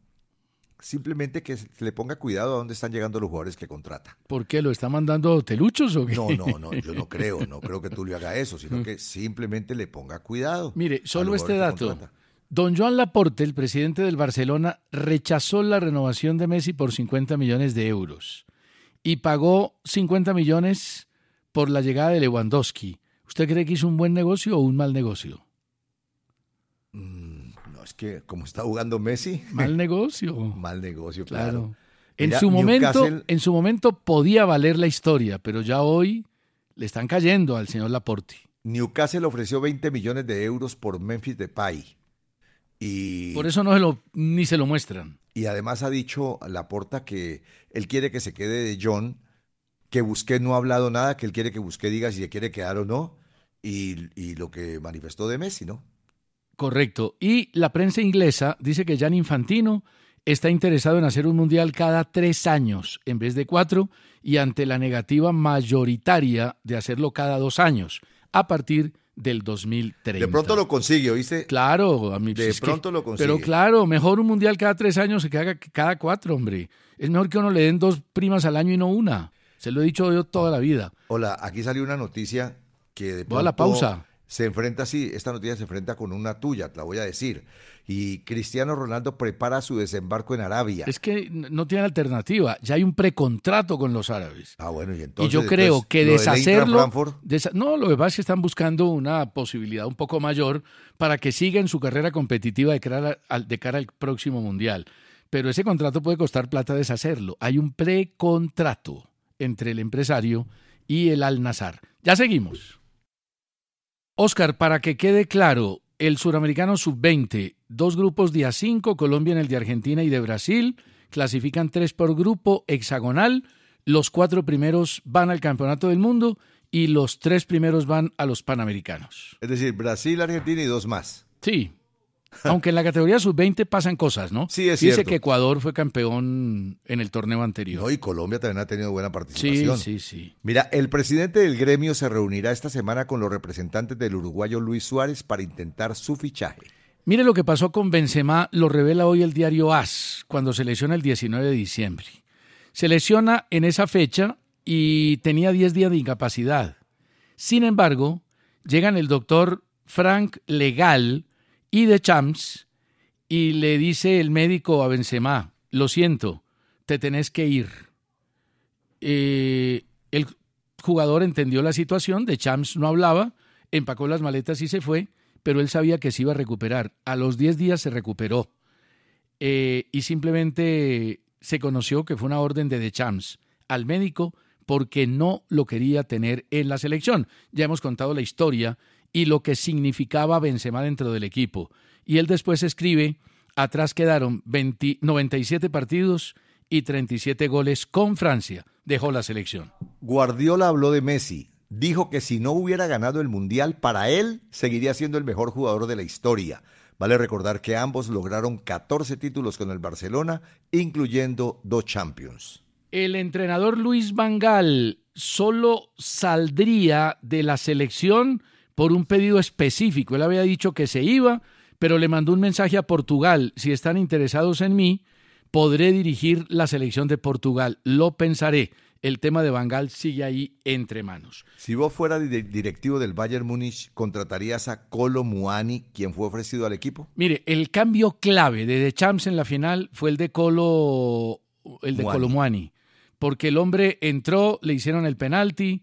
Simplemente que le ponga cuidado a dónde están llegando los jugadores que contrata. ¿Por qué? ¿Lo está mandando teluchos o qué? No, no, no, yo no creo, no creo que tú le haga eso, sino que simplemente le ponga cuidado. Mire, solo este dato. Don Joan Laporte, el presidente del Barcelona, rechazó la renovación de Messi por 50 millones de euros y pagó 50 millones por la llegada de Lewandowski. ¿Usted cree que hizo un buen negocio o un mal negocio? Es que como está jugando Messi. Mal negocio. mal negocio, claro. En, su momento, en su momento podía valer la historia, pero ya hoy le están cayendo al señor Laporte. Newcastle ofreció 20 millones de euros por Memphis Depay. Y, por eso no se lo, ni se lo muestran. Y además ha dicho Laporta que él quiere que se quede de John, que Busqué no ha hablado nada, que él quiere que Busqué diga si se quiere quedar o no, y, y lo que manifestó de Messi, ¿no? Correcto. Y la prensa inglesa dice que Jan Infantino está interesado en hacer un mundial cada tres años en vez de cuatro y ante la negativa mayoritaria de hacerlo cada dos años a partir del 2030. De pronto lo consigue, ¿oíste? Claro, a mí De pronto lo consigue. Pero claro, mejor un mundial cada tres años que haga cada cuatro, hombre. Es mejor que uno le den dos primas al año y no una. Se lo he dicho yo toda la vida. Hola, aquí salió una noticia que de pronto... a la pausa se enfrenta así, esta noticia se enfrenta con una tuya, te la voy a decir. Y Cristiano Ronaldo prepara su desembarco en Arabia. Es que no tiene alternativa, ya hay un precontrato con los árabes. Ah, bueno, y entonces. Y yo creo que deshacerlo. no, lo que pasa es que están buscando una posibilidad un poco mayor para que siga en su carrera competitiva de cara, al, de cara al próximo mundial. Pero ese contrato puede costar plata deshacerlo. Hay un precontrato entre el empresario y el Al-Nazar. Ya seguimos. Oscar, para que quede claro, el suramericano sub-20, dos grupos de A5, Colombia en el de Argentina y de Brasil, clasifican tres por grupo hexagonal, los cuatro primeros van al Campeonato del Mundo y los tres primeros van a los Panamericanos. Es decir, Brasil, Argentina y dos más. Sí, aunque en la categoría sub-20 pasan cosas, ¿no? Sí, es Dice que Ecuador fue campeón en el torneo anterior. No, y Colombia también ha tenido buena participación. Sí, sí, sí. Mira, el presidente del gremio se reunirá esta semana con los representantes del uruguayo Luis Suárez para intentar su fichaje. Mire lo que pasó con Benzema, lo revela hoy el diario AS, cuando se lesiona el 19 de diciembre. Se lesiona en esa fecha y tenía 10 días de incapacidad. Sin embargo, llegan el doctor Frank Legal, y de Champs y le dice el médico a Benzema, lo siento, te tenés que ir. Eh, el jugador entendió la situación, de Champs no hablaba, empacó las maletas y se fue, pero él sabía que se iba a recuperar. A los 10 días se recuperó eh, y simplemente se conoció que fue una orden de De Champs al médico porque no lo quería tener en la selección. Ya hemos contado la historia y lo que significaba Benzema dentro del equipo. Y él después escribe, atrás quedaron 97 partidos y 37 goles con Francia. Dejó la selección. Guardiola habló de Messi. Dijo que si no hubiera ganado el Mundial, para él seguiría siendo el mejor jugador de la historia. Vale recordar que ambos lograron 14 títulos con el Barcelona, incluyendo dos Champions. El entrenador Luis Vangal solo saldría de la selección por un pedido específico. Él había dicho que se iba, pero le mandó un mensaje a Portugal. Si están interesados en mí, podré dirigir la selección de Portugal. Lo pensaré. El tema de Bangal sigue ahí entre manos. Si vos fuera directivo del Bayern Múnich, ¿contratarías a Colo Muani, quien fue ofrecido al equipo? Mire, el cambio clave de The Champs en la final fue el de Colo, el de Colo Muani, porque el hombre entró, le hicieron el penalti,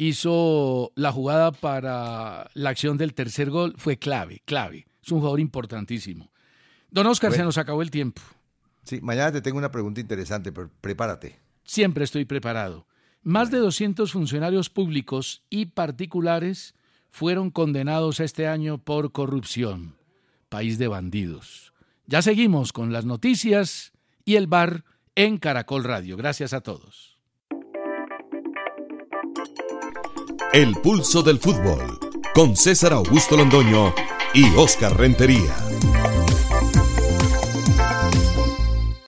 hizo la jugada para la acción del tercer gol, fue clave, clave. Es un jugador importantísimo. Don Oscar, se nos acabó el tiempo. Sí, mañana te tengo una pregunta interesante, pero prepárate. Siempre estoy preparado. Más de 200 funcionarios públicos y particulares fueron condenados este año por corrupción. País de bandidos. Ya seguimos con las noticias y el bar en Caracol Radio. Gracias a todos. El pulso del fútbol con César Augusto Londoño y Oscar Rentería.